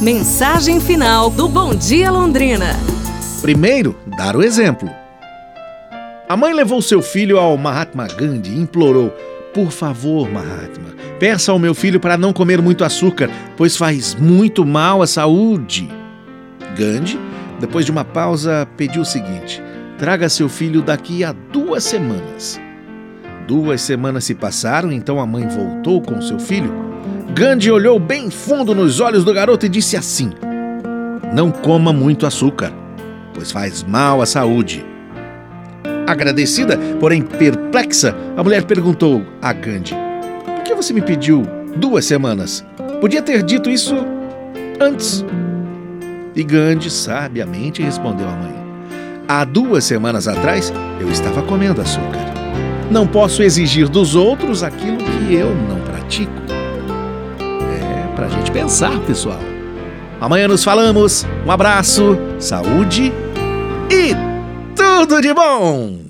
Mensagem final do Bom Dia Londrina. Primeiro, dar o exemplo. A mãe levou seu filho ao Mahatma Gandhi e implorou: Por favor, Mahatma, peça ao meu filho para não comer muito açúcar, pois faz muito mal à saúde. Gandhi, depois de uma pausa, pediu o seguinte: Traga seu filho daqui a duas semanas. Duas semanas se passaram, então a mãe voltou com seu filho. Gandhi olhou bem fundo nos olhos do garoto e disse assim: Não coma muito açúcar, pois faz mal à saúde. Agradecida, porém perplexa, a mulher perguntou a Gandhi: Por que você me pediu duas semanas? Podia ter dito isso antes. E Gandhi sabiamente respondeu à mãe: Há duas semanas atrás eu estava comendo açúcar. Não posso exigir dos outros aquilo que eu não pratico. É pra gente pensar, pessoal. Amanhã nos falamos. Um abraço, saúde e tudo de bom!